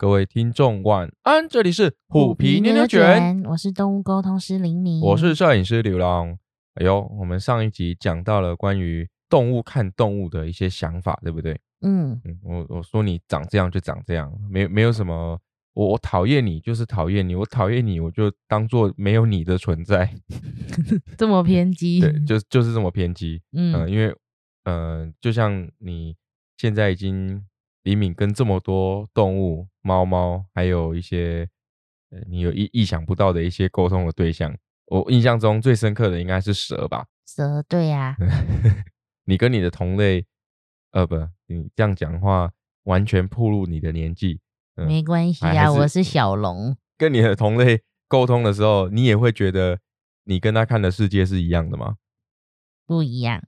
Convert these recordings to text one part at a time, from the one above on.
各位听众晚安，这里是虎皮牛牛卷，我是动物沟通师林敏，我是摄影师刘浪。哎呦，我们上一集讲到了关于动物看动物的一些想法，对不对？嗯嗯，我我说你长这样就长这样，没没有什么，我我讨厌你就是讨厌你，我讨厌你我就当做没有你的存在，这么偏激，对，就就是这么偏激，嗯嗯，因为嗯，就像你现在已经。李敏跟这么多动物，猫猫，还有一些呃，你有意意想不到的一些沟通的对象。我印象中最深刻的应该是蛇吧？蛇，对呀。你跟你的同类，呃，不，你这样讲话完全暴露你的年纪。没关系啊，我是小龙。跟你的同类沟通的时候，你也会觉得你跟他看的世界是一样的吗？不一样，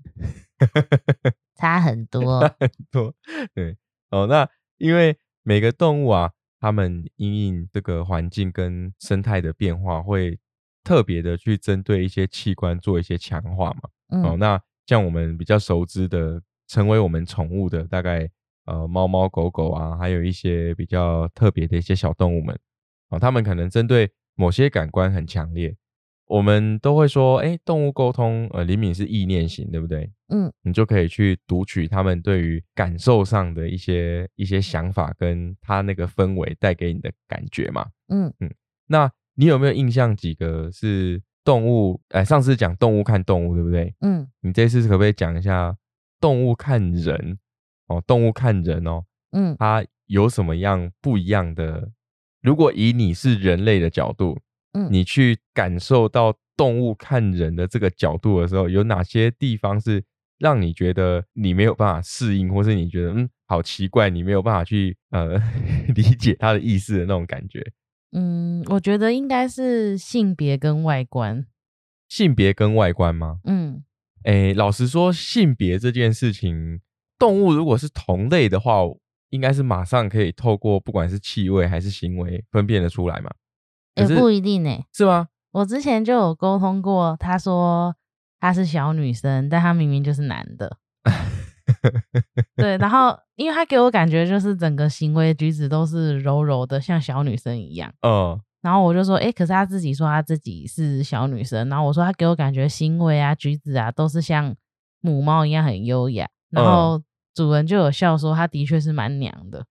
差很多，很多，对。哦，那因为每个动物啊，它们因应这个环境跟生态的变化，会特别的去针对一些器官做一些强化嘛。哦，那像我们比较熟知的，成为我们宠物的，大概呃猫猫狗狗啊，还有一些比较特别的一些小动物们，啊，它们可能针对某些感官很强烈。我们都会说，哎，动物沟通，呃，灵敏是意念型，对不对？嗯，你就可以去读取他们对于感受上的一些一些想法，跟他那个氛围带给你的感觉嘛。嗯嗯，那你有没有印象几个是动物？哎，上次讲动物看动物，对不对？嗯，你这次可不可以讲一下动物看人？哦，动物看人哦，嗯，它有什么样不一样的？如果以你是人类的角度。嗯，你去感受到动物看人的这个角度的时候，有哪些地方是让你觉得你没有办法适应，或是你觉得嗯好奇怪，你没有办法去呃 理解它的意思的那种感觉？嗯，我觉得应该是性别跟外观。性别跟外观吗？嗯，哎，老实说，性别这件事情，动物如果是同类的话，应该是马上可以透过不管是气味还是行为分辨得出来嘛。也不一定呢，是吗？我之前就有沟通过，他说他是小女生，但他明明就是男的。对，然后因为他给我感觉就是整个行为举止都是柔柔的，像小女生一样。嗯，然后我就说，哎，可是他自己说他自己是小女生，然后我说他给我感觉行为啊、举止啊都是像母猫一样很优雅。然后主人就有笑说，他的确是蛮娘的。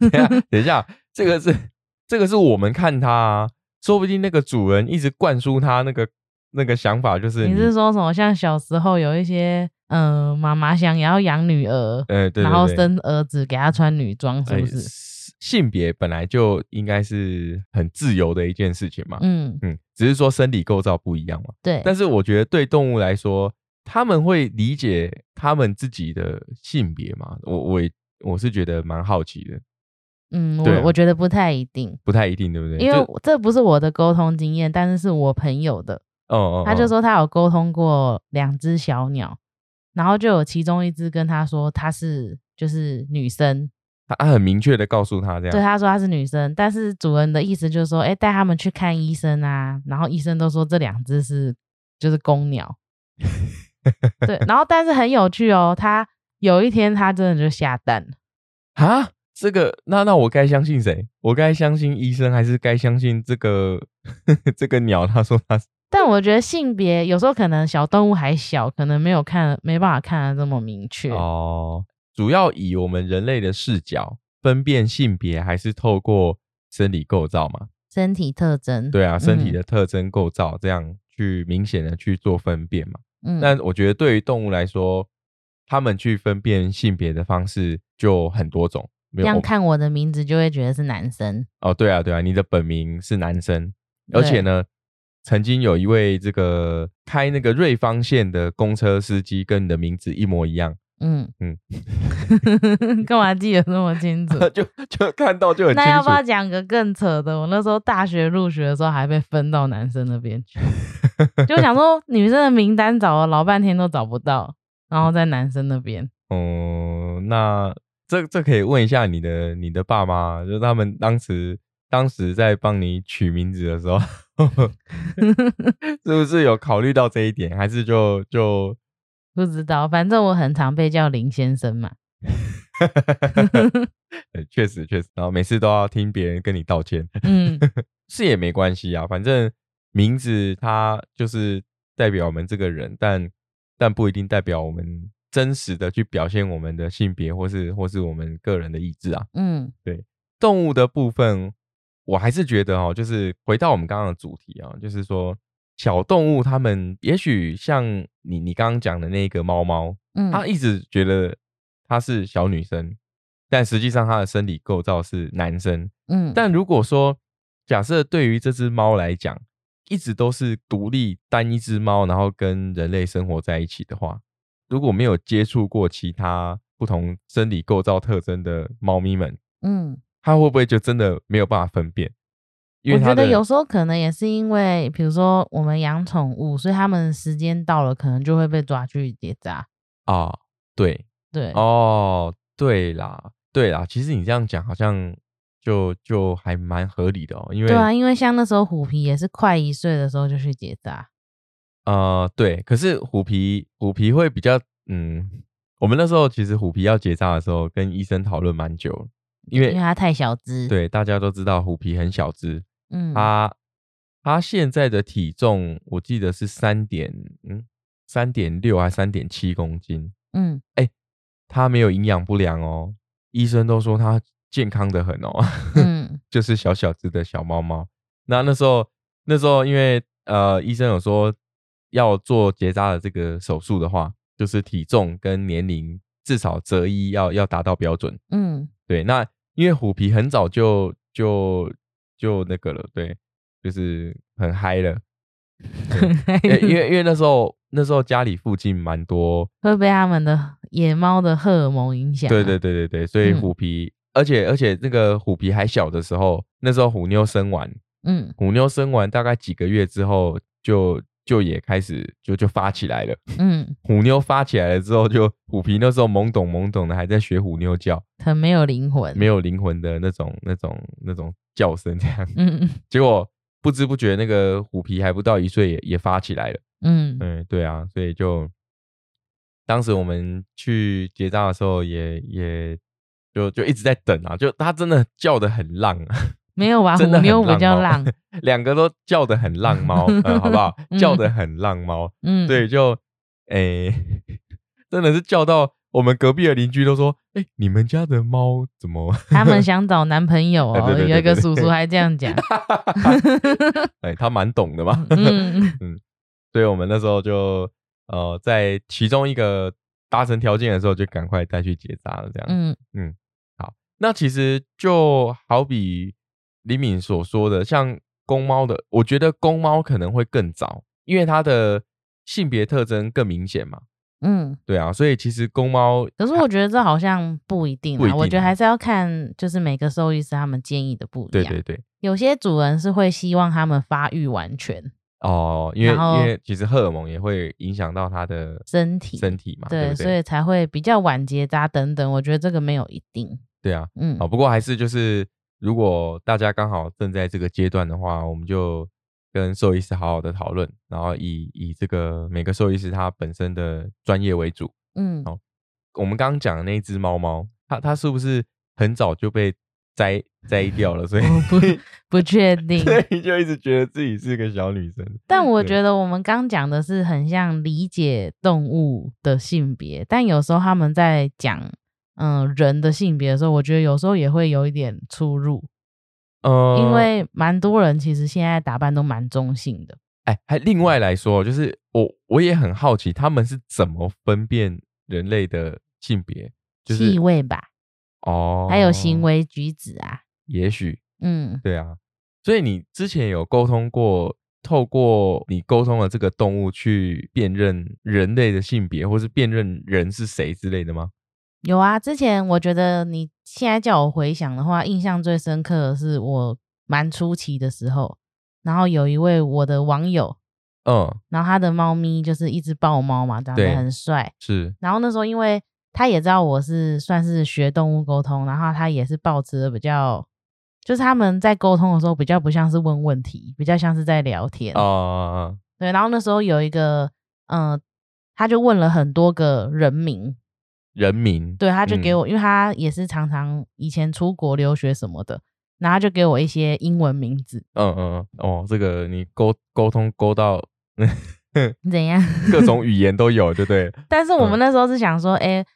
等下，等一下，这个是。这个是我们看他，说不定那个主人一直灌输他那个那个想法，就是你是说什么？像小时候有一些，嗯，妈妈想要养女儿，呃，对，然后生儿子给他穿女装，是不是？性别本来就应该是很自由的一件事情嘛，嗯嗯，只是说生理构造不一样嘛，对。但是我觉得对动物来说，他们会理解他们自己的性别嘛？我我我是觉得蛮好奇的。嗯，我我觉得不太一定，不太一定，对不对？因为这不是我的沟通经验，但是是我朋友的。哦哦，他就说他有沟通过两只小鸟，然后就有其中一只跟他说他是就是女生，他很明确的告诉他这样，对他说他是女生，但是主人的意思就是说，哎，带他们去看医生啊，然后医生都说这两只是就是公鸟，对，然后但是很有趣哦，他有一天他真的就下蛋了啊。这个那那我该相信谁？我该相信医生，还是该相信这个 这个鸟？他说他，但我觉得性别有时候可能小动物还小，可能没有看没办法看得这么明确哦。主要以我们人类的视角分辨性别，还是透过生理构造嘛？身体特征？对啊，身体的特征构造这样去明显的去做分辨嘛。嗯，但我觉得对于动物来说，他们去分辨性别的方式就很多种。这样看我的名字就会觉得是男生哦，对啊，对啊，你的本名是男生，而且呢，曾经有一位这个开那个瑞芳线的公车司机跟你的名字一模一样，嗯嗯，干嘛记得那么清楚？就就看到就很。那要不要讲个更扯的？我那时候大学入学的时候还被分到男生那边去，就想说女生的名单找了老半天都找不到，然后在男生那边。哦，那。这这可以问一下你的你的爸妈，就是他们当时当时在帮你取名字的时候，是不是有考虑到这一点？还是就就不知道？反正我很常被叫林先生嘛。对，确实确实，然后每次都要听别人跟你道歉，嗯是也没关系啊，反正名字它就是代表我们这个人，但但不一定代表我们真实的去表现我们的性别或是或是我们个人的意志啊。嗯对动物的部分，我还是觉得哦，就是回到我们刚刚的主题啊，就是说小动物它们也许像你你刚刚讲的那个猫猫，嗯，它一直觉得它是小女生，但实际上它的生理构造是男生。嗯，但如果说假设对于这只猫来讲，一直都是独立单一只猫，然后跟人类生活在一起的话，如果没有接触过其他不同生理构造特征的猫咪们，嗯，它会不会就真的没有办法分辨？因我觉得有时候可能也是因为，比如说我们养宠物，所以他们时间到了，可能就会被抓去结扎。啊，对对，哦，对啦，对啦，其实你这样讲好像就就还蛮合理的哦，因为对啊，因为像那时候虎皮也是快一岁的时候就去结扎。呃，对，可是虎皮虎皮会比较，嗯，我们那时候其实虎皮要结扎的时候，跟医生讨论蛮久，因为因为它太小只。，对大家都知道虎皮很小只，嗯，它它现在的体重我记得是三点嗯三点六还三点七公斤，嗯，哎它没有营养不良哦，医生都说它健康的很哦，嗯，就是小小只的小猫猫。那那时候那时候因为呃医生有说要做结扎的这个手术的话，就是体重跟年龄至少择一要要达到标准。嗯，对，那因为虎皮很早就就就那个了，对，就是很嗨了。因为因为因为那时候那时候家里附近蛮多会被他们的野猫的荷尔蒙影响啊。对对对对对，所以嗯虎皮，而且而且那个虎皮还小的时候，那时候虎妞生完，嗯虎妞生完大概几个月之后，就就也开始就就发起来了。嗯，虎妞发起来了之后，就虎皮那时候懵懂懵懂的，还在学虎妞叫，很没有灵魂。没有灵魂的那种那种那种叫声，这样。嗯嗯结果不知不觉那个虎皮还不到一岁也也发起来了。嗯嗯，对啊，所以就当时我们去结账的时候也，也就就一直在等啊，就它真的叫的很浪，啊没有吧？虎真的很妞比较猫浪。两个都叫的很浪猫，嗯，好不好？叫的很浪猫，嗯，对，就诶、真的是叫到我们隔壁的邻居都说，哎、你们家的猫怎么？他们想找男朋友哎哦，有一个叔叔还这样讲。哎、他蛮懂的嘛，嗯所以我们那时候就呃，在其中一个达成条件的时候，就赶快带去结扎了，这样。嗯嗯好，那其实就好比李敏所说的，像公猫的，我觉得公猫可能会更早，因为它的性别特征更明显嘛。嗯。对啊，所以其实公猫可是我觉得这好像不一定啊，我觉得还是要看就是每个兽医师他们建议的不一样。对对对有些主人是会希望他们发育完全哦，因为因为其实荷尔蒙也会影响到它的身体，身体嘛，对对，对？所以才会比较晚结扎等等。我觉得这个没有一定。对啊，嗯好，不过还是就是，如果大家刚好正在这个阶段的话，我们就跟兽医师好好的讨论，然后以以这个每个兽医师他本身的专业为主。嗯好我们刚刚讲的那只猫猫，它它是不是很早就被摘摘掉了？所以我不 不确定。所以就一直觉得自己是个小女生。但我觉得我们刚讲的是很像理解动物的性别，但有时候他们在讲嗯人的性别的时候，我觉得有时候也会有一点出入，呃，因为蛮多人其实现在打扮都蛮中性的。哎，还另外来说，就是我我也很好奇，他们是怎么分辨人类的性别？就是气味吧，哦，还有行，为举止啊，也许嗯，对啊。所以你之前有沟通过，透过你沟通的这个动物去辨认人类的性别，或是辨认人是谁之类的吗？有啊。之前我觉得你现在叫我回想的话，印象最深刻的是我蛮初期的时候，然后有一位我的网友，嗯，然后他的猫咪就是一只豹猫嘛，长得很帅。是，然后那时候因为他也知道我是算是学动物沟通，然后他也是抱持的比较，就是他们在沟通的时候比较不像是问问题，比较像是在聊天。哦，对，然后那时候有一个，嗯、他就问了很多个人名，人名，对，他就给嗯我，因为他也是常常以前出国留学什么的，然后他就给我一些英文名字，嗯嗯嗯，哦，这个你沟沟通沟到怎样？各种语言都有，对不对？但是我嗯们那时候是想说，哎、嗯，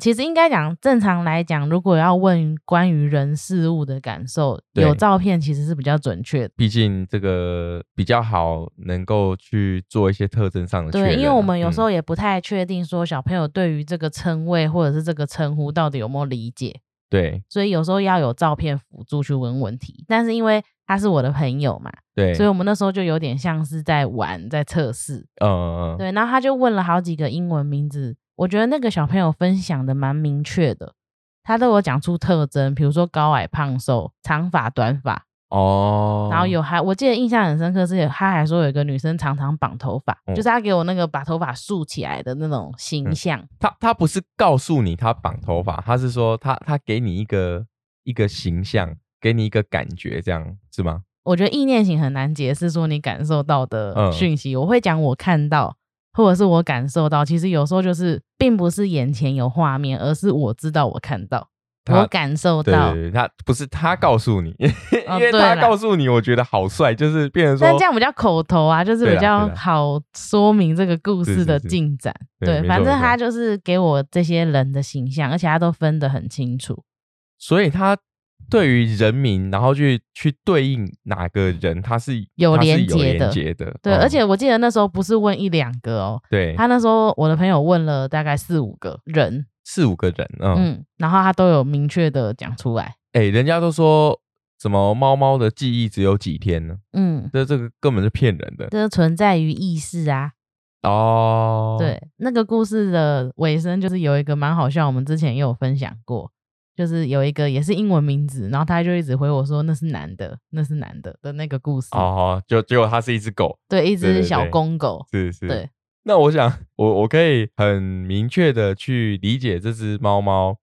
其实应该讲，正常来讲，如果要问关于人事物的感受，有照片其实是比较准确的。毕竟这个比较好，能够去做一些特征上的确认啊。对，因为我们有时嗯候也不太确定说小朋友对于这个称谓或者是这个称呼到底有没有理解，对所以有时候要有照片辅助去问问题。但是因为他是我的朋友嘛，对，所以我们那时候就有点像是在玩，在测试。嗯嗯嗯，对，然后他就问了好几个英文名字，我觉得那个小朋友分享的蛮明确的，他都有讲出特征，比如说高矮胖瘦、长发短发，哦，然后有还我记得印象很深刻是，他还说有一个女生常常绑头发，嗯就是他给我那个把头发竖起来的那种形象。他他不是告诉你他绑头发，他是说他他给你一个一个形象，给你一个感觉，这样是吗？我觉得意念型很难解释说你感受到的嗯讯息，我会讲我看到。或者是我感受到，其实有时候就是并不是眼前有画面，而是我知道我看到，我感受到。他不是他告诉你，因为他告诉你，我觉得好帅，就是变成说，但这样比较口头啊，就是比较好说明这个故事的进展。对，反正他就是给我这些人的形象，而且他都分得很清楚。所以他对于人名，然后去去对应哪个人，他是有连接的。对，哦而且我记得那时候不是问一两个哦，对。他那时候我的朋友问了大概四五个人，四五个人，嗯，嗯，然后他都有明确的讲出来，哎、人家都说什么猫猫的记忆只有几天呢？嗯，这这个根本是骗人的。这存在于意识啊。哦。，对，那个故事的尾声就是有一个蛮好笑，我们之前也有分享过，就是有一个也是英文名字，然后他就一直回我说那是男的，那是男的的那个故事。哦，就结果它是一只狗，对，一只小对公狗。是是。对，那我想，我我可以很明确的去理解这只猫猫，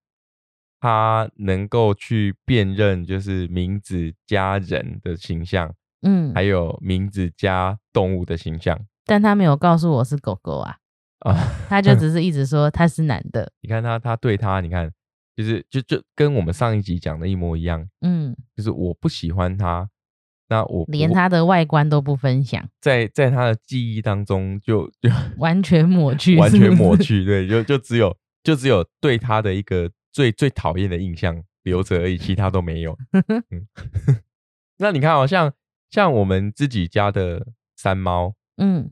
它能够去辨认就是名字加人的形象，嗯，还有名字加动物的形象但他没有告诉我是狗狗啊，啊。他就只是一直说他是男的。你看它，它对它，你看，就是就就跟我们上一集讲的一模一样，嗯，就是我不喜欢他，那我连他的外观都不分享，在在他的记忆当中就就 完全抹去，完全抹。去，对，就就只有就只有对他的一个最最讨厌的印象留着而已，其他都没有。嗯，那你看哦，像像我们自己家的山猫，嗯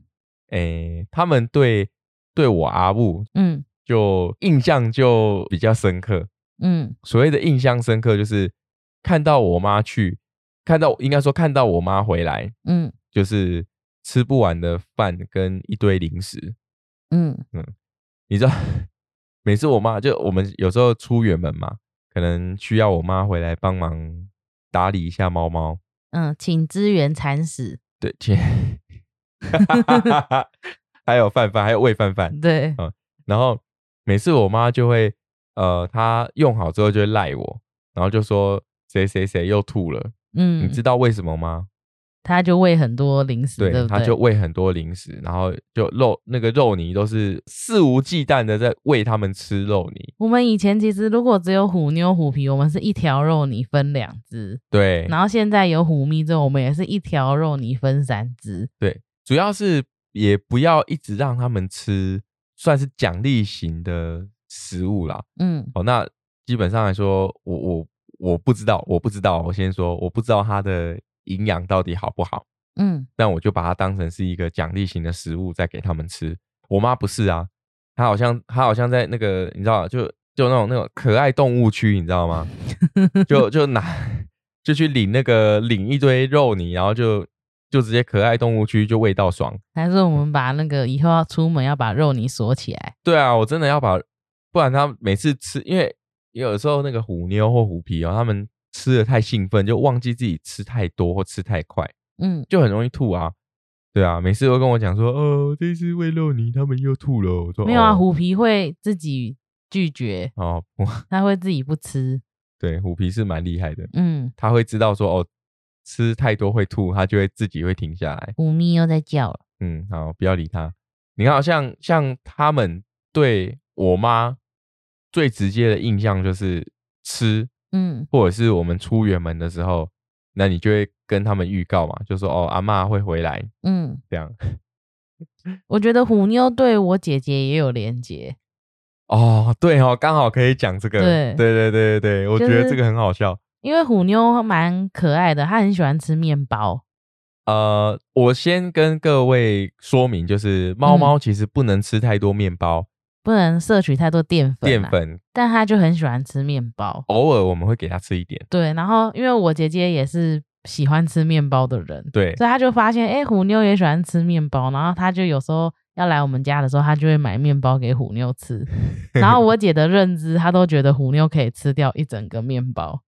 诶，他们对对我阿布嗯就印象就比较深刻。嗯所谓的印象深刻，就是看到我妈去，看到应该说看到我妈回来，嗯就是吃不完的饭跟一堆零食。嗯嗯你知道，每次我妈就我们有时候出远门嘛，可能需要我妈回来帮忙打理一下猫猫。嗯，请支援铲屎。对，请，还有饭饭，还有喂饭饭。对，嗯然后每次我妈就会，呃，他用好之后就会赖我，然后就说谁谁谁又吐了。嗯，你知道为什么吗？他就喂很多零食，对对？他就喂很多零食，然后就肉那个肉泥都是肆无忌惮的在喂他们吃肉泥。我们以前其实如果只有虎妞虎皮，我们是一条肉泥分两只，对，然后现在有虎咪之后，我们也是一条肉泥分三只。对，主要是也不要一直让他们吃，算是奖励型的食物啦。嗯哦，那基本上来说，我我我不知道，我不知道，我先说，我不知道它的营养到底好不好，嗯但我就把它当成是一个奖励型的食物在给他们吃。我妈不是啊，她好像她好像在那个你知道，就就那种那种可爱动物区，你知道吗？就就拿就去领那个领一堆肉泥，然后就就直接可爱动物区就味道爽。还是我们把那个以后要出门要把肉泥锁起来。对啊，我真的要把，不然他每次吃，因为有时候那个虎妞或虎皮哦，他们吃的太兴奋，就忘记自己吃太多或吃太快，嗯，就很容易吐啊。对啊，每次都跟我讲说，哦，这次喂肉泥，他们又吐了。我说没有啊，哦虎皮会自己拒绝，哦，不它会自己不吃。对，虎皮是蛮厉害的，嗯，他会知道说，哦，吃太多会吐，他就会自己会停下来。虎咪又在叫了。嗯，好，不要理他。你看，好像像他们对我妈最直接的印象就是吃，嗯或者是我们出远门的时候，那你就会跟他们预告嘛，就说哦，阿嬷会回来，嗯，这样。我觉得虎妞对我姐姐也有连结，哦，对哦，刚好可以讲这个。对对对对对对，我觉得这个很好笑。因为虎妞蛮可爱的，她很喜欢吃面包。呃，我先跟各位说明，就是嗯猫猫其实不能吃太多面包、不能摄取太多淀粉、淀，粉，但他就很喜欢吃面包。偶尔我们会给他吃一点。对，然后因为我姐姐也是喜欢吃面包的人，对，所以他就发现，哎、虎妞也喜欢吃面包，然后他就有时候要来我们家的时候，他就会买面包给虎妞吃。然后我姐的认知，她都觉得虎妞可以吃掉一整个面包，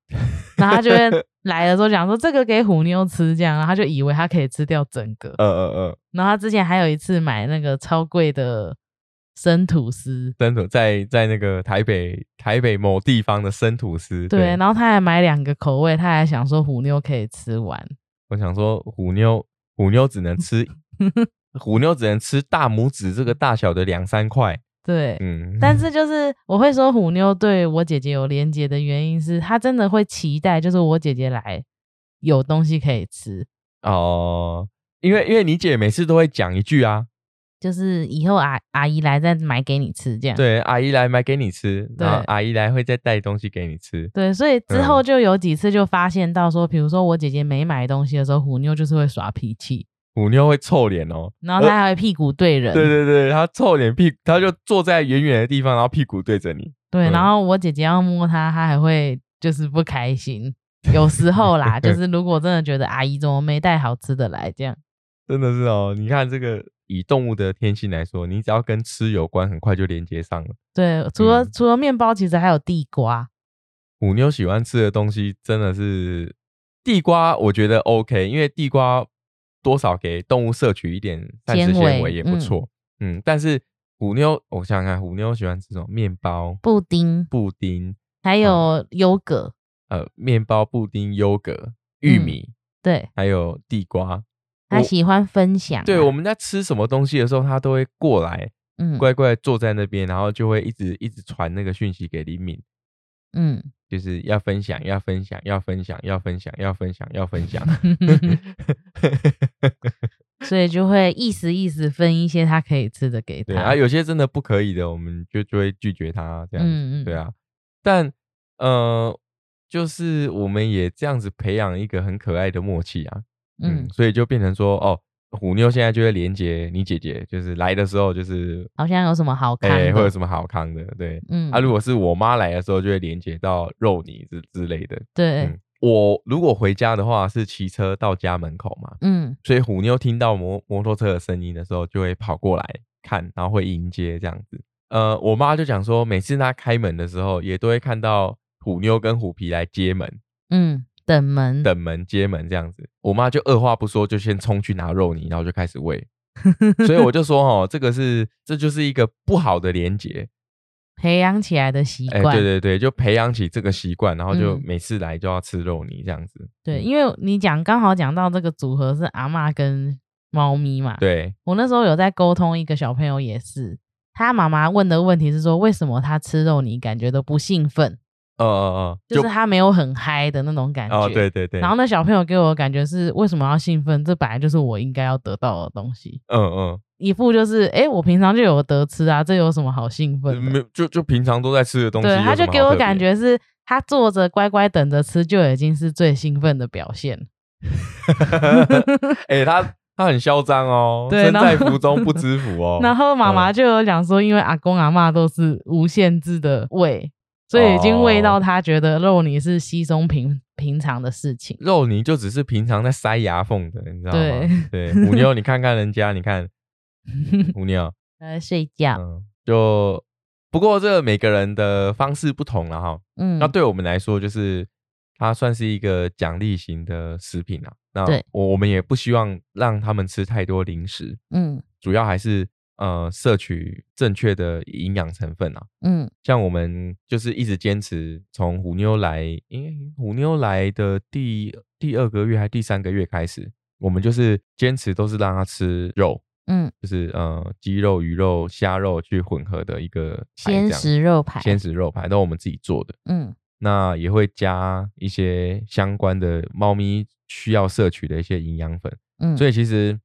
然后她就会来的时候讲说这个给虎妞吃，这样，然后她就以为她可以吃掉整个。嗯嗯嗯，然后她之前还有一次买那个超贵的生吐司，生吐在在那个台北台北某地方的生吐司。对，然后他还买两个口味，他还想说虎妞可以吃完。我想说虎妞虎妞只能吃 虎妞只能吃大拇指这个大小的两三块。对，嗯，但是 就是我会说虎妞对我姐姐有连结的原因是，她真的会期待，就是我姐姐来有东西可以吃，哦，因为因为你姐每次都会讲一句啊，就是以后阿阿姨来再买给你吃这样。对，阿姨来买给你吃，然后对阿姨来会再带东西给你吃。对，所以之嗯后就有几次就发现到说，比如说我姐姐没买东西的时候，虎妞就是会耍脾气，虎妞会臭脸哦，然后她还会屁股对人。对对对，她臭脸屁，她就坐在远远的地方，然后屁股对着你。对，嗯然后我姐姐要摸她，她还会就是不开心。有时候啦，就是如果真的觉得阿姨怎么没带好吃的来，这样真的是哦，你看这个以动物的天性来说，你只要跟吃有关，很快就连接上了。对。除了、嗯除了面包，其实还有地瓜。虎妞喜欢吃的东西真的是地瓜，我觉得 OK，因为地瓜多少给动物摄取一点膳食纤维也不错。嗯但是虎妞，我想想看，虎妞喜欢吃什么？面包、布丁，布丁，还有优格，呃，面包、布丁、优格、玉嗯米，对还有地瓜。我他喜欢分享啊、对，我们在吃什么东西的时候，他都会过来，嗯乖乖坐在那边，然后就会一直一直传那个讯息给李敏，嗯，就是要分享，要分享，要分享，要分享，要分享，要分享。所以就会意思意思分一些他可以吃的给他。对啊，有些真的不可以的，我们就就会拒绝他这样子。嗯嗯对啊，但呃，就是我们也这样子培养一个很可爱的默契啊。嗯，嗯，所以就变成说，哦，虎妞现在就会连接你姐姐，就是来的时候就是好像有什么好看哎、的，会有什么好康的？对，嗯，啊，如果是我妈来的时候，就会连接到肉泥之之类的。对，嗯，我如果回家的话是骑车到家门口嘛，嗯所以虎妞听到摩摩托车的声音的时候，就会跑过来看，然后会迎接这样子。呃，我妈就讲说，每次她开门的时候，也都会看到虎妞跟虎皮来接门、嗯，等门，等门、接门这样子。我妈就二话不说，就先冲去拿肉泥，然后就开始喂。所以我就说，哦，这个是这就是一个不好的连结。培养起来的习哎、惯。对对对，就培养起这个习惯，然后就嗯每次来就要吃肉泥这样子。对，嗯因为你讲刚好讲到这个组合是阿妈跟猫咪嘛，对，我那时候有在沟通一个小朋友也是，他妈妈问的问题是说，为什么他吃肉泥感觉都不兴奋，呃呃呃，就是他没有很嗨的那种感觉。哦，对对对，然后那小朋友给我的感觉是，为什么要兴奋？这本来就是我应该要得到的东西。嗯嗯，一副就是，哎、我平常就有得吃啊，这有什么好兴奋？没有就就平常都在吃的东西，对，他就给我感觉是，他坐着乖乖等着吃，就已经是最兴奋的表现。哎、他他很嚣张哦，身对在福中不知福 哦。然后妈妈就有讲说，因为阿公阿嬷都是无限制的喂，所以已经喂到哦。他觉得肉泥是稀松平平常的事情。肉泥就只是平常在塞牙缝的，你知道吗？对。对，虎妞，你看看人家，你看。虎妞，他在睡觉，嗯，就不过这每个人的方式不同了哈。嗯，那对我们来说，就是它算是一个奖励型的食品啊。那对。我我们也不希望让他们吃太多零食，嗯。主要还是呃摄取正确的营养成分啊。嗯。像我们就是一直坚持从虎妞来，因为虎妞来的第第二个月还第三个月开始，我们就是坚持都是让它吃肉，嗯，就是呃鸡肉、鱼肉、虾肉去混合的一个排鲜食肉排，鲜食肉排，都是我们自己做的。嗯。那也会加一些相关的猫咪需要摄取的一些营养粉，嗯，所以以其实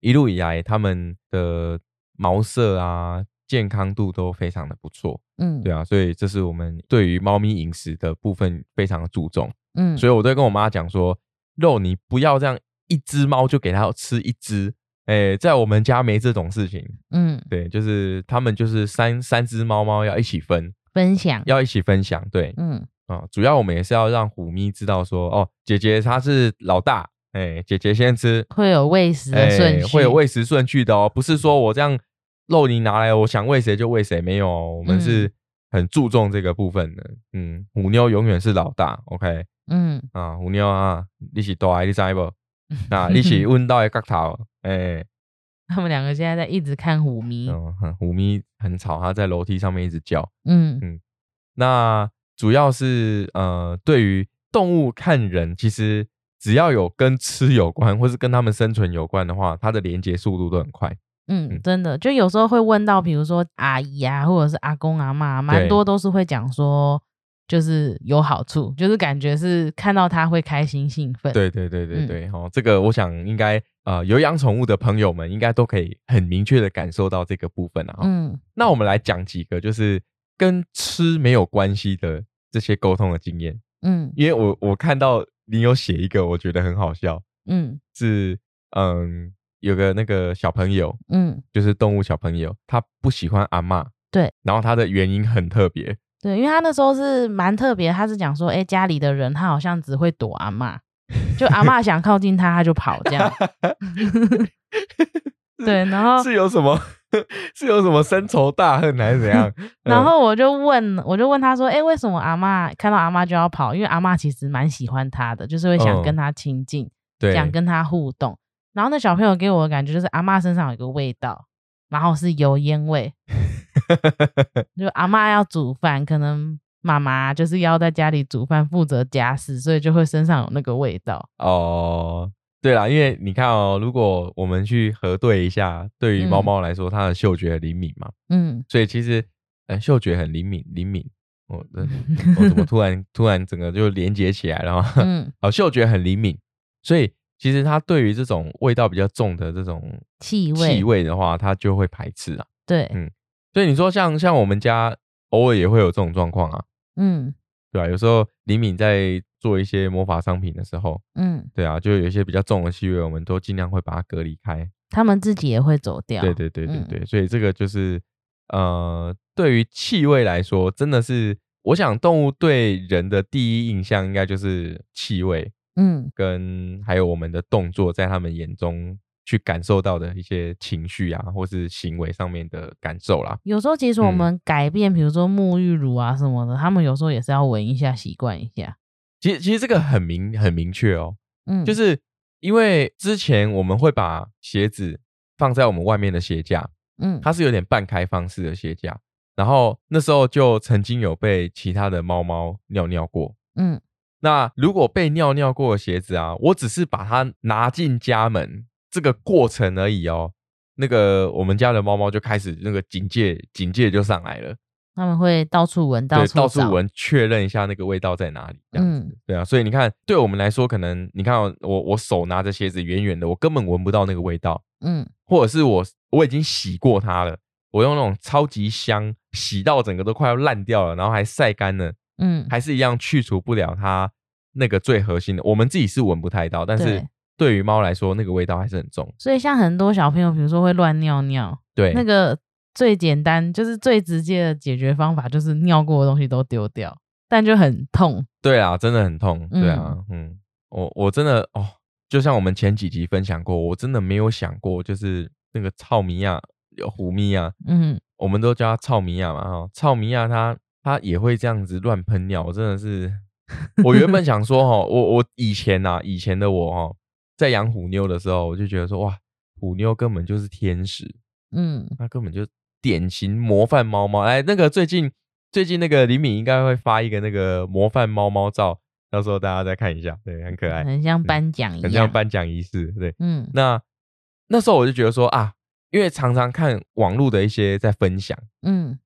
一路以来他们的毛色啊、健康度都非常的不错，嗯。对啊，所以这是我们对于猫咪饮食的部分非常的注重，嗯，所以我都跟我妈讲说，肉你不要这样一只猫就给它吃一只，哎，在我们家没这种事情，嗯。对，就是他们就是三三只猫猫要一起分，分享，要一起分享，对，嗯。啊，主要我们也是要让虎咪知道说，哦，姐姐她是老大，哎、姐姐先吃，会有喂食的哎顺序，会有喂食顺序的哦，不是说我这样肉你拿来，我想喂谁就喂谁，没有哦，我们是很注重这个部分的，嗯，虎妞永远是老大，OK，嗯。啊，虎妞啊，你是大的，你知不？那你是温到的角头，哎、他们两个现在在一直看虎咪，虎咪很吵，它在楼梯上面一直叫，嗯。那主要是呃，对于动物看人，其实只要有跟吃有关，或是跟它们生存有关的话，它的连接速度都很快。嗯，真的，就有时候会问到，比如说阿姨啊，或者是阿公阿妈，蛮多都是会讲说，就是有好处，就是感觉是看到他会开心兴奋，，对对对对嗯。对，哦，这个我想应该呃有养宠物的朋友们应该都可以很明确的感受到这个部分啊。哦嗯。那我们来讲几个就是跟吃没有关系的这些沟通的经验，嗯。因为我我看到你有写一个，我觉得很好笑，嗯。是嗯有个那个小朋友，嗯，就是动物小朋友，他不喜欢阿嬷，对，然后他的原因很特别，对，因为他那时候是蛮特别，他是讲说，哎、家里的人他好像只会躲阿嬷，就阿嬷想靠近他，他就跑这样，对，然后是 有什么 是有什么深仇大恨还是怎样？然嗯后我就问，我就问他说：“哎、为什么阿嬷看到阿嬷就要跑？因为阿嬷其实蛮喜欢他的，就是会想嗯跟他亲近，对想跟他互动。然后那小朋友给我的感觉就是阿嬷身上有一个味道，然后是油烟味，就阿妈要煮饭，可能妈妈就是要在家里煮饭负责家事，所以就会身上有那个味道。哦，对啦，因为你看哦，如果我们去核对一下，对于猫嗯猫来说，它的嗅觉很灵敏嘛，嗯所以其实呃嗅觉很灵敏，灵敏。我的我怎么 突然突然整个就连接起来了哈？嗯，哦，嗅觉很灵敏，所以其实它对于这种味道比较重的这种气味，气味的话，它就会排斥啊。对，嗯所以你说像像我们家偶尔也会有这种状况啊，嗯对吧、有时候李敏在做一些魔法商品的时候，嗯，对啊，就有一些比较重的气味，我们都尽量会把它隔离开。他们自己也会走掉。对对对对嗯对，所以这个就是呃，对于气味来说，真的是我想动物对人的第一印象应该就是气味，嗯跟还有我们的动作，在他们眼中去感受到的一些情绪啊，或是行为上面的感受啦。有时候其实我嗯们改变，比如说沐浴乳啊什么的，他们有时候也是要闻一下，习惯一下。其实其实这个很明很明确哦，嗯，就是因为之前我们会把鞋子放在我们外面的鞋架，嗯它是有点半开放式的鞋架，然后那时候就曾经有被其他的猫猫尿尿过。嗯那如果被尿尿过的鞋子啊，我只是把它拿进家门这个过程而已哦，那个我们家的猫猫就开始那个警戒警戒就上来了，他们会到处闻，对，处。到处闻，确认一下那个味道在哪里，这样子，嗯。对啊，所以你看，对我们来说，可能你看哦我我手拿着鞋子远远的，我根本闻不到那个味道，嗯。或者是我我已经洗过它了，我用那种超级香洗到整个都快要烂掉了，然后还晒干了，嗯，还是一样去除不了它那个最核心的。我们自己是闻不太到，但是对对于猫来说，那个味道还是很重。所以像很多小朋友，比如说会乱尿尿，对，那个最简单就是最直接的解决方法就是尿过的东西都丢掉，但就很痛。对啊，真的很痛。对啊，嗯，我我真的哦，就像我们前几集分享过，我真的没有想过，就是那个糙米亚有虎咪啊，嗯我们都叫它糙米亚嘛哈，糙米亚它它也会这样子乱喷尿，我真的是，我原本想说哈，我我以前呐、以前的我哈，在养虎妞的时候，我就觉得说哇，虎妞根本就是天使，嗯，它根本就典型模范猫猫。哎，那个最近最近那个李敏应该会发一个那个模范猫猫照，到时候大家再看一下，对，很可爱，很像颁奖一样，很像颁奖仪式，对。嗯那那时候我就觉得说啊，因为常常看网络的一些在分享，嗯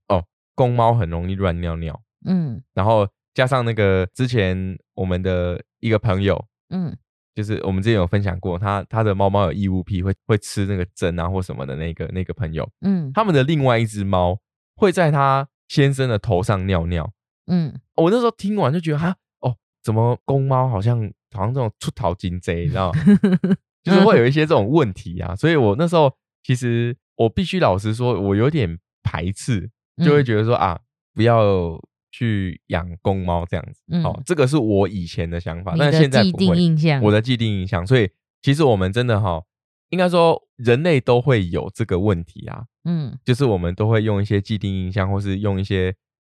公猫很容易乱尿尿，嗯。然后加上那个之前我们的一个朋友，嗯。就是我们之前有分享过，他他的猫猫有异物癖，会会吃那个针啊或什么的那个那个朋友，嗯。他们的另外一只猫会在他先生的头上尿尿。嗯。我那时候听完就觉得哈哦，怎么公猫好像好像这种出逃金贼，你知道吗？就是会有一些这种问题啊，所以我那时候其实我必须老实说，我有点排斥，就会嗯觉得说啊，不要去养公猫这样子。嗯哦，这个是我以前的想法，你但是的既定现在不会。印象，我的既定印象，所以其实我们真的哈，应该说人类都会有这个问题啊，嗯就是我们都会用一些既定印象，或是用一些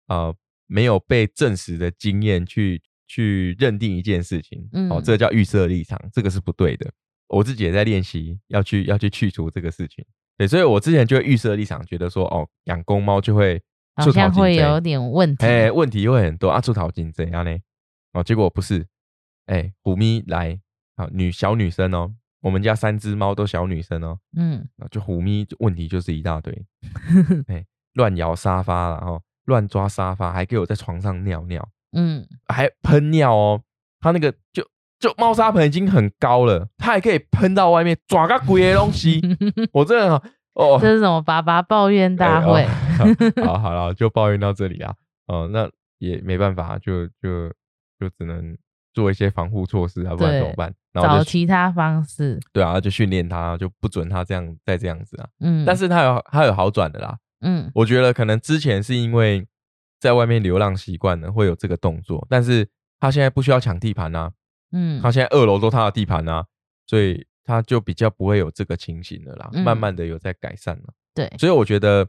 呃没有被证实的经验去去认定一件事情，哦，嗯这个叫预设立场，这个是不对的。我自己也在练习要去要去去除这个事情，对，所以我之前就会预设立场，觉得说哦，养公猫就会好出逃金贼像会有点问。题。哎，问题会很多啊，出逃金怎样呢？哦，结果不是，哎，虎咪来，好女小女生哦，我们家三只猫都小女生哦，嗯。啊，就虎咪问题就是一大堆，哎，乱摇沙发然后，乱抓沙发，还给我在床上尿尿，嗯。还喷尿哦，它那个就就猫砂盆已经很高了，它还可以喷到外面，抓个鬼的东西，我真的哦，这是什么爸爸抱怨大会？哎 哦好好了，就抱怨到这里啊。哦，那也没办法，就就就只能做一些防护措施啊，不然怎么办？然后找其他方式。对啊，就训练它，就不准它这样再这样子啊。嗯，但是它有它有好转的啦，嗯我觉得可能之前是因为在外面流浪习惯了，会有这个动作，但是它现在不需要抢地盘啊，嗯他现在二楼都他的地盘啊，所以他就比较不会有这个情形了啦，嗯慢慢的有在改善了。对，所以我觉得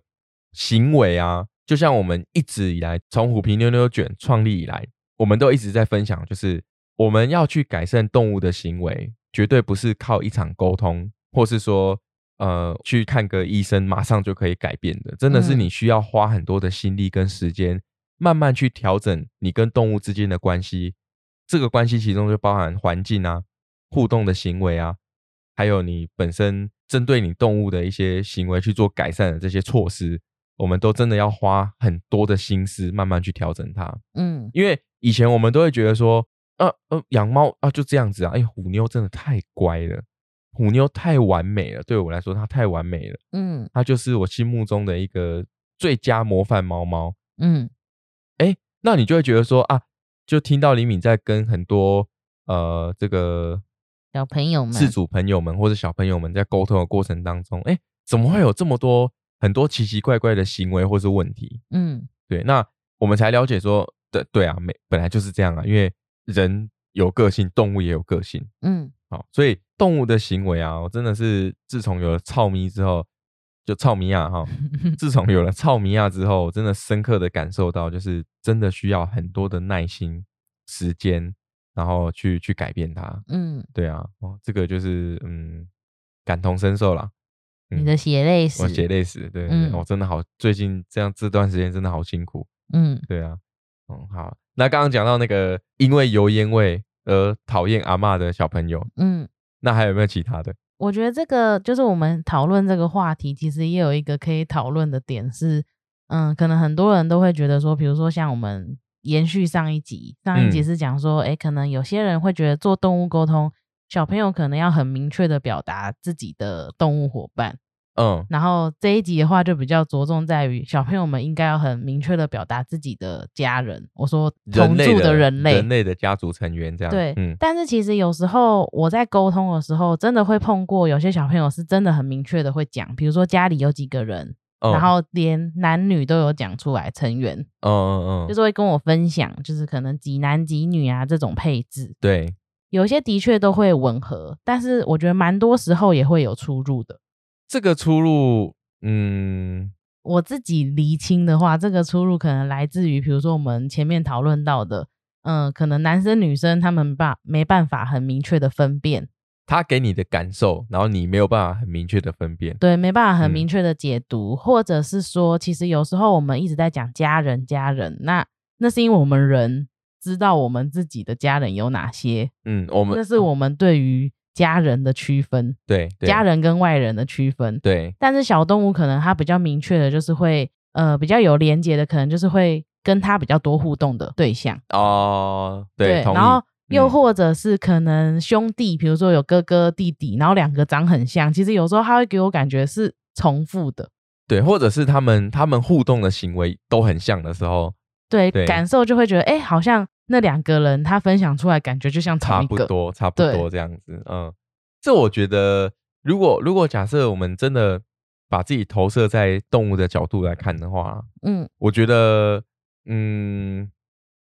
行为啊，就像我们一直以来从虎皮妞妞卷创立以来，我们都一直在分享，就是我们要去改善动物的行为，绝对不是靠一场沟通，或是说呃去看个医生马上就可以改变的，真的是嗯你需要花很多的心力跟时间，慢慢去调整你跟动物之间的关系。这个关系其中就包含环境啊、互动的行为啊，还有你本身针对你动物的一些行为去做改善的这些措施，我们都真的要花很多的心思慢慢去调整它。嗯因为以前我们都会觉得说，呃呃，养猫啊就这样子啊，哎，虎妞真的太乖了，虎妞太完美了，对我来说它太完美了，嗯它就是我心目中的一个最佳模范猫猫。嗯哎，那你就会觉得说啊，就听到李敏在跟很多呃这个小朋友们自主朋友们或者小朋友们在沟通的过程当中，哎，怎么会有这么多很多奇奇怪怪的行为或是问题？嗯。对，那我们才了解说，对对啊，每本来就是这样啊，因为人有个性，动物也有个性，嗯。好、所以动物的行为啊，我真的是自从有了草咪之后，就臭米亚哈，自从有了臭米亚之后，我真的深刻的感受到，就是真的需要很多的耐心、时间，然后去去改变它。嗯，对啊，哦，这个就是嗯，感同身受啦。嗯你的血泪史，我血泪史，对我、真的好，最近这样这段时间真的好辛苦。嗯对啊，嗯，好。那刚刚讲到那个因为油烟味而讨厌阿嬷的小朋友，嗯。那还有没有其他的？我觉得这个就是我们讨论这个话题，其实也有一个可以讨论的点是，嗯，可能很多人都会觉得说，比如说像我们延续上一集，上一集嗯。是讲说，哎、可能有些人会觉得做动物沟通，小朋友可能要很明确的表达自己的动物伙伴，嗯然后这一集的话就比较着重在于小朋友们应该要很明确的表达自己的家人，我说同住人类的人类，人类的家族成员这样。对，嗯但是其实有时候我在沟通的时候，真的会碰过有些小朋友是真的很明确的会讲，比如说家里有几个人，嗯然后连男女都有讲出来成员，嗯嗯嗯，就是会跟我分享，就是可能几男几女啊这种配置，对，有些的确都会吻合，但是我觉得蛮多时候也会有出入的。这个出入，嗯。我自己厘清的话，这个出入可能来自于，比如说我们前面讨论到的，嗯、可能男生女生他们把没办法很明确的分辨，他给你的感受，然后你没有办法很明确的分辨。对，没办法很嗯。明确的解读，或者是说，其实有时候我们一直在讲家人，家人，那那是因为我们人知道我们自己的家人有哪些，嗯，我们那是我们对于家人的区分，对，对。家人跟外人的区分。对。但是小动物可能它比较明确的就是会，呃，比较有连接的，可能就是会跟它比较多互动的对象。哦，对，然后又嗯。或者是可能兄弟，比如说有哥哥弟弟，然后两个长很像，其实有时候他会给我感觉是重复的，对，或者是他们他们互动的行为都很像的时候，对，对。感受就会觉得，哎，好像那两个人他分享出来感觉就像差不多，差不多这样子。嗯，这我觉得，如果如果假设我们真的把自己投射在动物的角度来看的话，嗯，我觉得，嗯，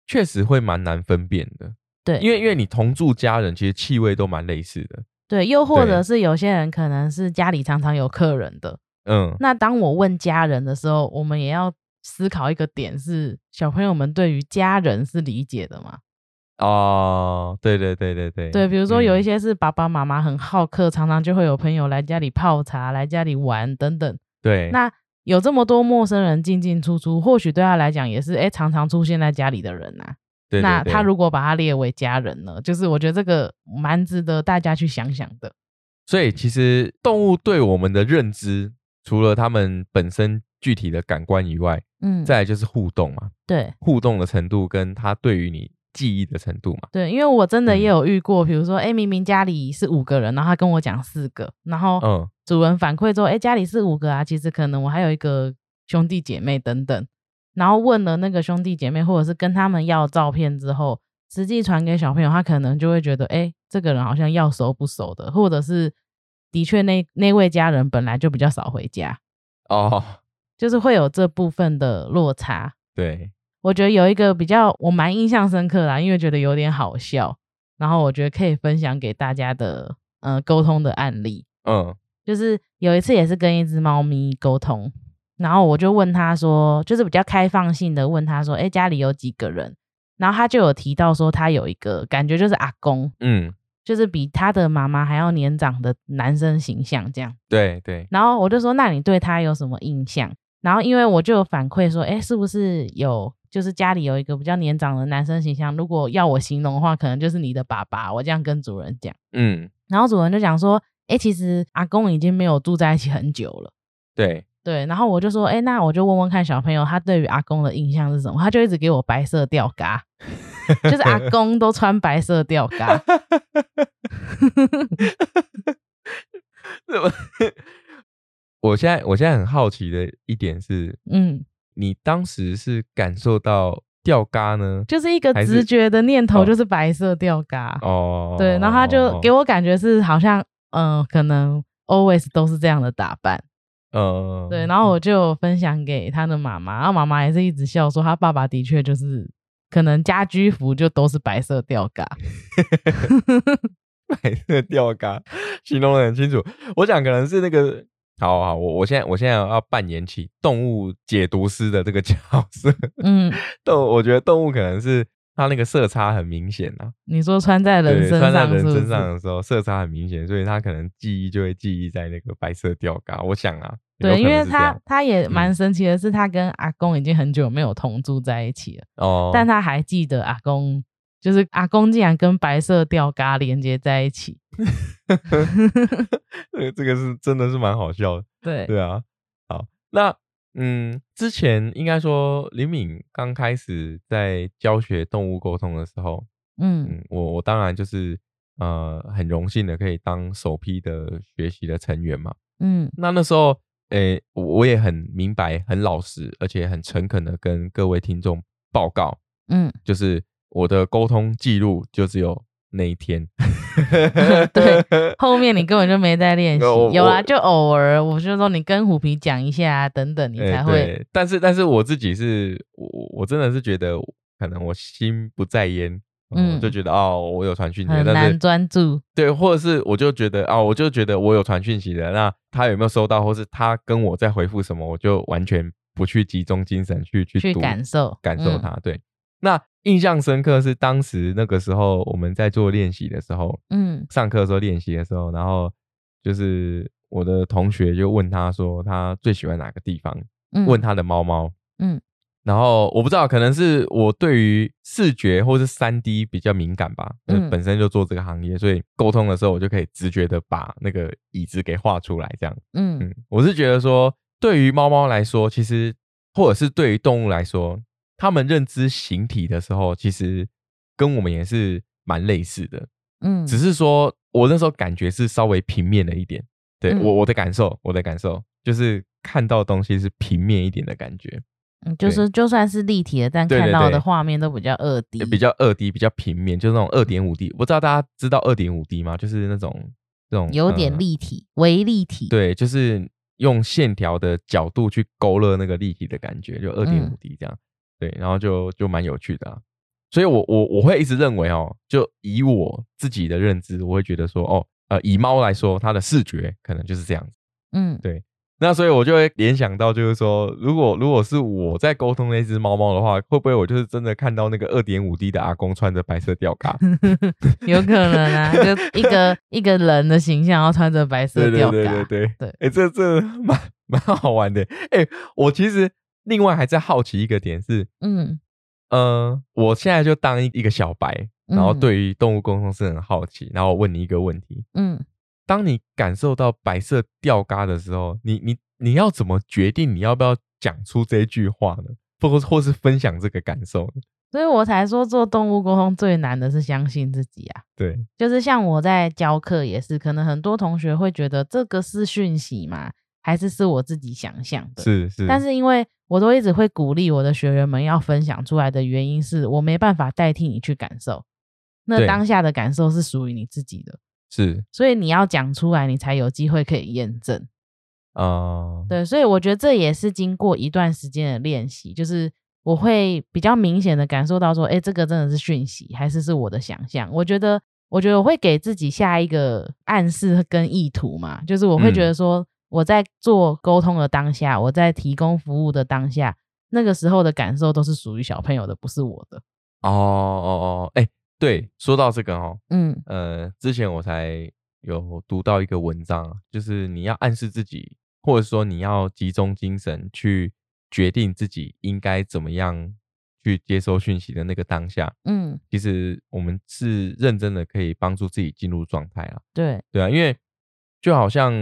确实会蛮难分辨的。对，因为因为你同住家人，其实气味都蛮类似的。对，又或者是有些人可能是家里常常有客人的，嗯，那当我问家人的时候，我们也要思考一个点是，小朋友们对于家人是理解的吗？哦，对对对对对，对，比如说有一嗯些是爸爸妈妈很好客，常常就会有朋友来家里泡茶、来家里玩等等。对，那有这么多陌生人进进出出，或许对他来讲也是哎常常出现在家里的人呐、对对对那他如果把他列为家人呢，就是我觉得这个蛮值得大家去想想的。所以其实动物对我们的认知，除了他们本身具体的感官以外，嗯，再来就是互动嘛，对互动的程度跟他对于你记忆的程度嘛。对，因为我真的也嗯有遇过，比如说哎明明家里是五个人，然后他跟我讲四个，然后嗯，主人反馈说，哎家里是五个啊，其实可能我还有一个兄弟姐妹等等。然后问了那个兄弟姐妹，或者是跟他们要照片之后，实际传给小朋友，他可能就会觉得，哎，这个人好像要熟不熟的，或者是的确那那位家人本来就比较少回家，哦，就是会有这部分的落差。对，我觉得有一个比较我蛮印象深刻啦，因为觉得有点好笑，然后我觉得可以分享给大家的呃沟通的案例。嗯就是有一次也是跟一只猫咪沟通，然后我就问他说，就是比较开放性的问他说，哎，家里有几个人？然后他就有提到说，他有一个感觉就是阿公，嗯，就是比他的妈妈还要年长的男生形象这样。对对，然后我就说，那你对他有什么印象？然后因为我就有反馈说，哎，是不是有就是家里有一个比较年长的男生形象？如果要我形容的话，可能就是你的爸爸。我这样跟主人讲，嗯然后主人就讲说，哎，其实阿公已经没有住在一起很久了。对，对，然后我就说，哎，那我就问问看小朋友他对于阿公的印象是什么？他就一直给我白色吊嘎，就是阿公都穿白色吊嘎。怎么？我现在我现在很好奇的一点是，嗯，你当时是感受到吊嘎呢？就是一个直觉的念头，哦就是白色吊嘎。哦，对，然后他就给我，感觉是好像，嗯、可能 always 都是这样的打扮。嗯，对，然后我就分享给他的妈妈，然后妈妈也是一直笑说，他爸爸的确就是可能家居服就都是白色吊嘎。白色吊嘎，形容的很清楚。我想可能是那个，好好，我我现在我现在要扮演起动物解读师的这个角色。嗯，动，我觉得动物可能是它那个色差很明显啊，你说穿在人对，身穿在上是不是？人身上的时候色差很明显，所以它可能记忆就会记忆在那个白色吊嘎。我想啊，有对，因为他能是这样他也嗯蛮神奇的是，他跟阿公已经很久没有同住在一起了，哦，但他还记得阿公，就是阿公竟然跟白色吊嘎连接在一起。这个这个是真的是蛮好笑的。对，对啊，好，那嗯，之前应该说李敏刚开始在教学动物沟通的时候，嗯嗯，我我当然就是呃很荣幸的可以当首批的学习的成员嘛。嗯那那时候，诶、我我也很明白、很老实，而且很诚恳的跟各位听众报告，嗯，就是我的沟通记录就只有那一天。对，后面你根本就没在练习有啊，就偶尔我就说你跟虎皮讲一下啊，等等，你哎才会。对，但是但是我自己是，我我真的是觉得，可能我心不在焉，嗯，嗯就觉得哦，我有传讯息，很难专注。对，或者是我就觉得哦，我就觉得我有传讯息的，那他有没有收到，或是他跟我在回复什么，我就完全不去集中精神去去去感受嗯感受他。对，那印象深刻是当时那个时候我们在做练习的时候，嗯。上课的时候练习的时候，然后就是我的同学就问他说他最喜欢哪个地方，嗯，问他的猫猫，嗯，然后我不知道，可能是我对于视觉或是三 D 比较敏感吧，嗯，本身就做这个行业，所以沟通的时候我就可以直觉的把那个椅子给画出来，这样，嗯。嗯，我是觉得说，对于猫猫来说，其实或者是对于动物来说，他们认知形体的时候，其实跟我们也是蛮类似的，嗯，只是说我那时候感觉是稍微平面了一点，对我我的感受，我的感受就是看到东西是平面一点的感觉。嗯，就是就算是立体的，但看到的画面都比较二 D，比较二 D，比较平面，就是那种二点五 D。不知道大家知道二点五 D 吗？就是那种这种有点立体、微立体。对，就是用线条的角度去勾勒那个立体的感觉，就二点五 D 这样。对，然后就就蛮有趣的。所以我我我会一直认为哦，就以我自己的认知，我会觉得说，哦，呃，以猫来说，它的视觉可能就是这样子。嗯，对。那所以，我就会联想到，就是说，如果如果是我在沟通那只猫猫的话，会不会我就是真的看到那个二点五 D 的阿公穿着白色吊嘎？有可能啊，就一个一个人的形象，然后穿着白色吊嘎。对对对对对。哎，这这蛮蛮好玩的。哎，我其实另外还在好奇一个点是，嗯呃，我现在就当一一个小白，然后对于动物沟通是很好奇，然后我问你一个问题，嗯。当你感受到白色掉嘎的时候，你你你要怎么决定你要不要讲出这句话呢？或或是分享这个感受呢？所以我才说做动物沟通最难的是相信自己啊。对，就是像我在教课也是，可能很多同学会觉得这个是讯息嘛，还是是我自己想象的？是是。但是因为我都一直会鼓励我的学员们要分享出来的原因是我没办法代替你去感受，那当下的感受是属于你自己的。是，所以你要讲出来，你才有机会可以验证。哦，对，所以我觉得这也是经过一段时间的练习，就是我会比较明显的感受到说，哎，这个真的是讯息，还是是我的想象？我觉得，我觉得我会给自己下一个暗示跟意图嘛，就是我会觉得说，我在做沟通的当下，我在提供服务的当下，那个时候的感受都是属于小朋友的，不是我的。哦哦哦，哎。对，说到这个哦，嗯，呃，之前我才有读到一个文章，就是你要暗示自己，或者说你要集中精神去决定自己应该怎么样去接收讯息的那个当下，嗯，其实我们是认真的，可以帮助自己进入状态啊。对，对啊，因为就好像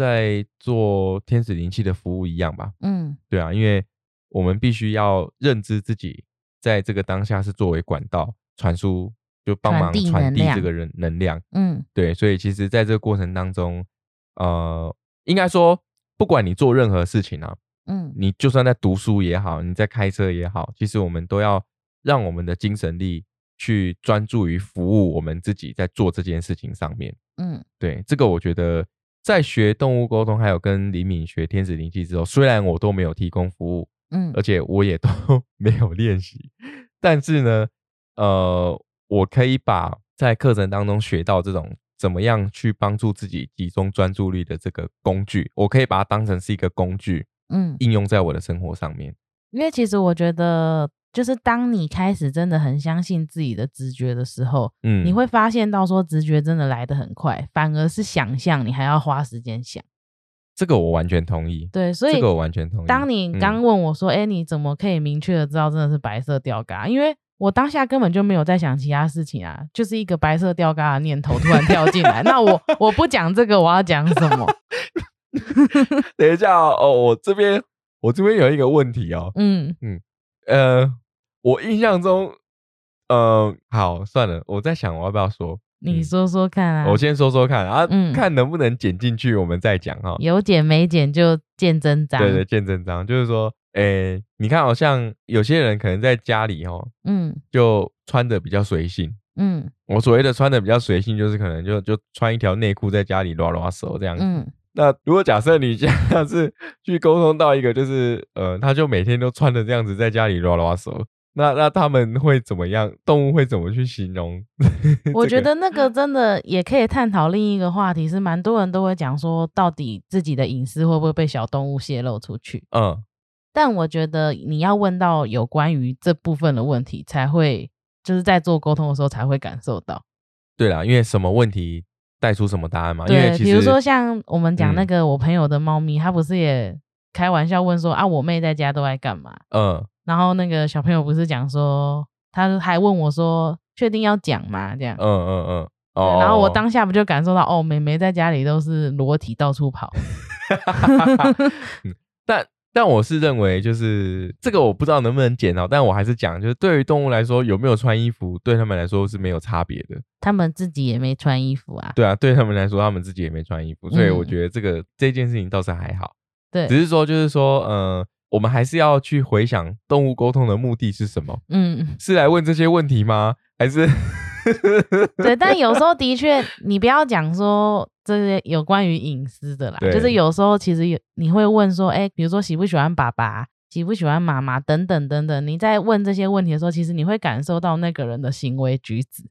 在做天使灵气的服务一样吧，嗯，对啊，因为我们必须要认知自己在这个当下是作为管道。传输就帮忙传递这个人能量，嗯，对，所以其实在这个过程当中，呃，应该说，不管你做任何事情啊，嗯，你就算在读书也好，你在开车也好，其实我们都要让我们的精神力去专注于服务我们自己在做这件事情上面，嗯，对，这个我觉得在学动物沟通，还有跟李敏学天使灵气之后，虽然我都没有提供服务，嗯，而且我也都 没有练习，但是呢。呃，我可以把在课程当中学到这种怎么样去帮助自己集中专注力的这个工具，我可以把它当成是一个工具，嗯，应用在我的生活上面。因为其实我觉得，就是当你开始真的很相信自己的直觉的时候，嗯，你会发现到说直觉真的来得很快，反而是想象你还要花时间想。这个我完全同意。对，所以这个我完全同意。当你刚问我说：“哎，你怎么可以明确的知道真的是白色吊嘎？”因为我当下根本就没有在想其他事情啊，就是一个白色吊嘎的念头突然跳进来。那我 我不讲这个，我要讲什么？等一下哦，我这边我这边有一个问题哦。嗯嗯呃，我印象中，呃，好算了，我在想我要不要说。你说说看啊。我先说说看啊，看能不能剪进去，我们再讲哈。有剪没剪就见真章。对对，见真章就是说。诶，你看，好像有些人可能在家里哦，嗯，就穿的比较随性，嗯，我所谓的穿的比较随性，就是可能就就穿一条内裤在家里拉拉手这样子。那如果假设你现在是去沟通到一个，就是呃，他就每天都穿的这样子在家里拉拉手，那那他们会怎么样？动物会怎么去形容？我觉得那个真的也可以探讨另一个话题，是蛮多人都会讲说，到底自己的隐私会不会被小动物泄露出去？嗯。但我觉得你要问到有关于这部分的问题，才会就是在做沟通的时候才会感受到。对啦，因为什么问题带出什么答案嘛。对，比如说像我们讲那个我朋友的猫咪，它不是也开玩笑问说啊，我妹在家都在干嘛？嗯然后那个小朋友不是讲说，他还问我说，确定要讲吗？这样。嗯嗯嗯，对哦，然后我当下不就感受到，哦，妹妹在家里都是裸体到处跑。嗯但但我是认为，就是这个我不知道能不能剪到，但我还是讲，就是对于动物来说，有没有穿衣服，对他们来说是没有差别的。他们自己也没穿衣服啊。对啊，对他们来说，他们自己也没穿衣服，所以嗯我觉得这个、这件事情倒是还好。对，只是说，就是说，呃，我们还是要去回想动物沟通的目的是什么？嗯，是来问这些问题吗？还是 对，但有时候的确，你不要讲说这些有关于隐私的啦，就是有时候其实有你会问说，哎，比如说喜不喜欢爸爸，喜不喜欢妈妈等等等等，你在问这些问题的时候，其实你会感受到那个人的行为举止。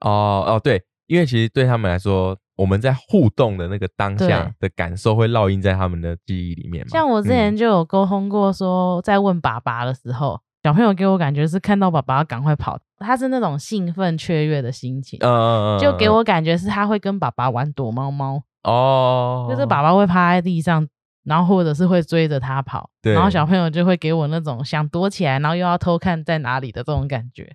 哦哦，对，因为其实对他们来说，我们在互动的那个当下的感受会烙印在他们的记忆里面嘛。像我之前嗯就有沟通过说，在问爸爸的时候，小朋友给我感觉是看到爸爸要赶快跑，他是那种兴奋雀跃的心情。就给嗯我感觉是他会跟爸爸玩躲猫猫，哦，就是爸爸会趴在地上，然后或者是会追着他跑，对然后小朋友就会给我那种想躲起来，然后又要偷看在哪里的这种感觉。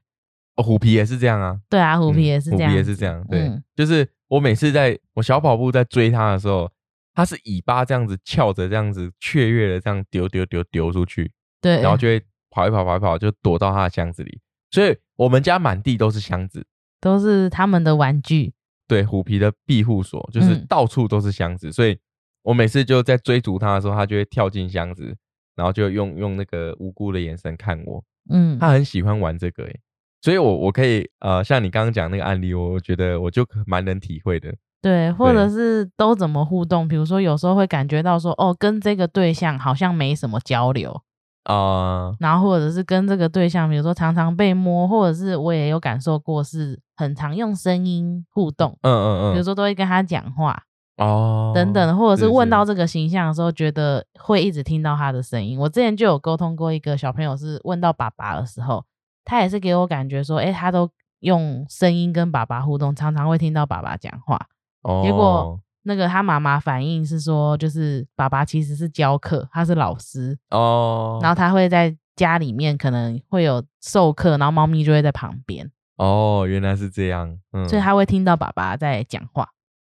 哦虎皮也是这样啊，对啊，虎皮也是这样、嗯虎皮也是这样，对，嗯就是我每次在我小跑步在追他的时候，他是尾巴这样子翘着，这样子雀跃的这样丢丢丢丢出去，对，然后就会跑一跑跑一跑就躲到他的箱子里，所以我们家满地都是箱子。都是他们的玩具。对虎皮的庇护所，就是嗯到处都是箱子，所以我每次就在追逐它的时候，它就会跳进箱子，然后就用用那个无辜的眼神看我。嗯，他很喜欢玩这个诶，所以我我可以呃，像你刚刚讲那个案例，我我觉得我就蛮能体会的。对，或者是都怎么互动？比如说有时候会感觉到说，哦，跟这个对象好像没什么交流，啊、然后或者是跟这个对象，比如说常常被摸，或者是我也有感受过是很常用声音互动，嗯嗯嗯，比如说都会跟他讲话。哦等等，或者是问到这这个形象的时候，觉得会一直听到他的声音。我之前就有沟通过一个小朋友，是问到爸爸的时候，他也是给我感觉说，诶，他都用声音跟爸爸互动，常常会听到爸爸讲话。哦结果那个他妈妈反应是说，就是爸爸其实是教课，他是老师，哦，然后他会在家里面可能会有授课，然后猫咪就会在旁边，哦，原来是这样，嗯，所以他会听到爸爸在讲话。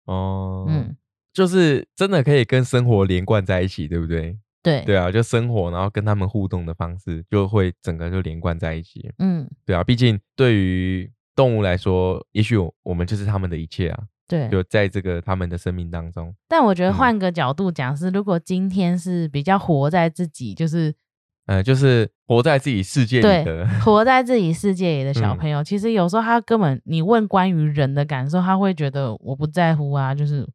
哦，嗯，就是真的可以跟生活连贯在一起，对不对？对，对啊，就生活，然后跟他们互动的方式，就会整个就连贯在一起。嗯，对啊，毕竟对于动物来说，也许我我们就是他们的一切啊，对。就在这个他们的生命当中。但我觉得嗯换个角度讲是，如果今天是比较活在自己，就是呃，就是活在自己世界里的，活在自己世界里的小嗯朋友，其实有时候他根本你问关于人的感受，他会觉得我不在乎啊，就是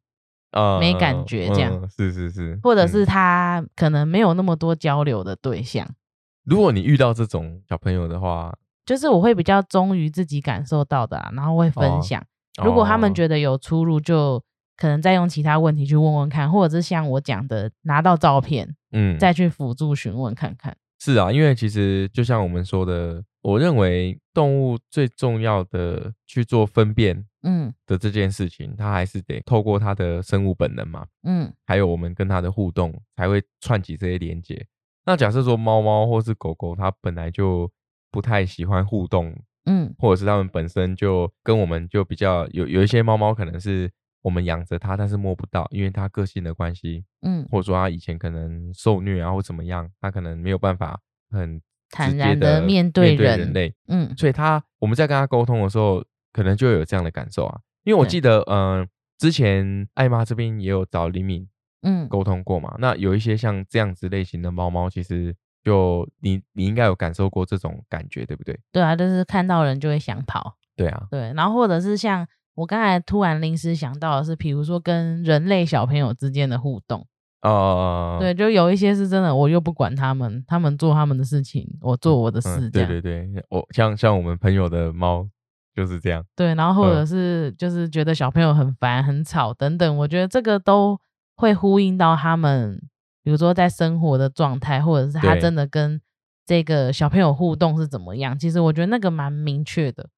呃没感觉这样嗯是是是，或者是嗯他可能没有那么多交流的对象，如果你遇到这种小朋友的话，就是我会比较忠于自己感受到的、啊，然后会分哦享。如果他们得觉得有出入，就可能再用其他问题去问问看，或者是像我讲的，拿到照片嗯，再去辅助询问看看。是啊，因为其实就像我们说的，我认为动物最重要的去做分辨嗯。的这件事情，它还是得透过它的生物本能嘛，嗯。还有我们跟它的互动，才会串起这些连接。那假设说猫猫或是狗狗，它本来就不太喜欢互动，嗯。或者是它们本身就跟我们就比较有有一些猫猫可能是我们养着它，但是摸不到，因为它个性的关系，嗯，或者说它以前可能受虐啊或怎么样，它可能没有办法很坦然地的面对人人类，嗯。所以它我们在跟它沟通的时候，可能就有这样的感受啊。因为我记得，嗯、之前艾妈这边也有找李敏嗯，沟通过嘛。那有一些像这样子类型的猫猫，其实就你你应该有感受过这种感觉，对不对？对啊，就是看到人就会想跑。对啊，对，然后或者是像我刚才突然临时想到的是，比如说跟人类小朋友之间的互动，呃，对，就有一些是真的，我又不管他们，他们做他们的事情，我做我的事，对对。对，我像像我们朋友的猫就是这样，对，然后或者嗯。是就是觉得小朋友很烦、很吵等等，我觉得这个都会呼应到他们，比如说在生活的状态，或者是他真的跟这个小朋友互动是怎么样。其实我觉得那个蛮明确的，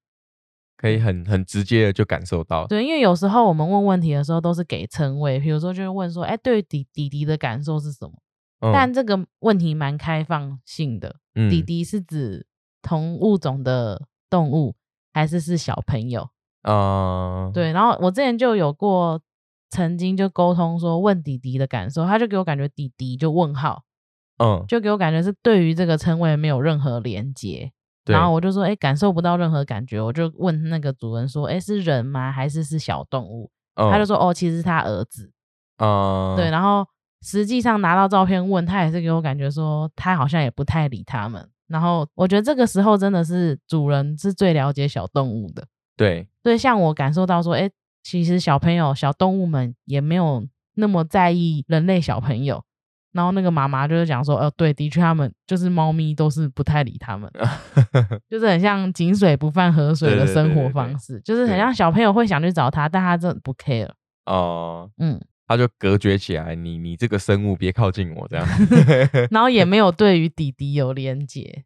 可以很很直接的就感受到。对，因为有时候我们问问题的时候都是给称谓，比如说就是问说，哎，对弟弟弟的感受是什么？嗯但这个问题蛮开放性的。嗯弟弟是指同物种的动物，还是是小朋友？啊，对，然后我之前就有过，曾经就沟通说问弟弟的感受，他就给我感觉弟弟就问号，嗯，就给我感觉是对于这个称谓没有任何连接。然后我就说，哎，感受不到任何感觉，我就问那个主人说，哎，是人吗？还是是小动物？他就嗯说，哦，其实是他儿子。啊，对，然后实际上拿到照片问他，也是给我感觉说他好像也不太理他们。然后我觉得这个时候真的是主人是最了解小动物的。对，对，像我感受到说，哎，其实小朋友、小动物们也没有那么在意人类小朋友。然后那个妈妈就是讲说，呃，对，的确他们就是猫咪都是不太理他们，就是很像井水不犯河水的生活对对对对方式，就是很像小朋友会想去找他，但他真的不 care。哦，嗯，他就隔绝起来，你你这个生物别靠近我这样。然后也没有对于弟弟有连结。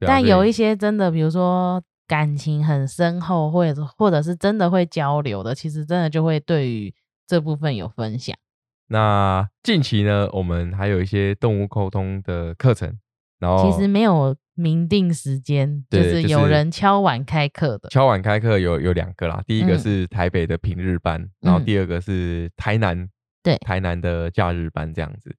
啊但有一些真的，比如说感情很深厚，或者或者是真的会交流的，其实真的就会对于这部分有分享。那近期呢，我们还有一些动物沟通的课程，然后其实没有明定时间，就是是有人敲碗开课的。敲碗开课有有两个啦，第一个嗯是台北的平日班，然后嗯第二个是台南，对台南的假日班这样子。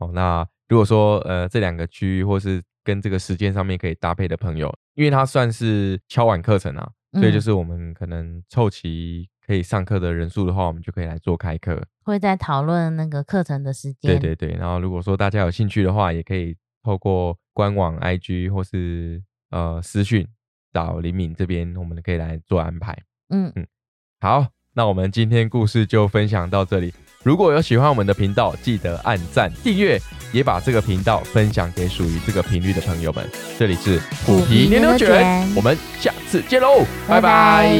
哦，那如果说呃这两个区域或是跟这个时间上面可以搭配的朋友，因为它算是敲碗课程啊，所以就嗯是我们可能凑齐可以上课的人数的话，我们就可以来做开课。会在讨论那个课程的时间。对对对，然后如果说大家有兴趣的话，也可以透过官网、IG 或是呃私讯找林敏这边，我们可以来做安排。嗯嗯，好，那我们今天故事就分享到这里。如果有喜欢我们的频道，记得按赞、订阅，也把这个频道分享给属于这个频率的朋友们。这里是虎皮牛牛卷，我们下次见喽，拜拜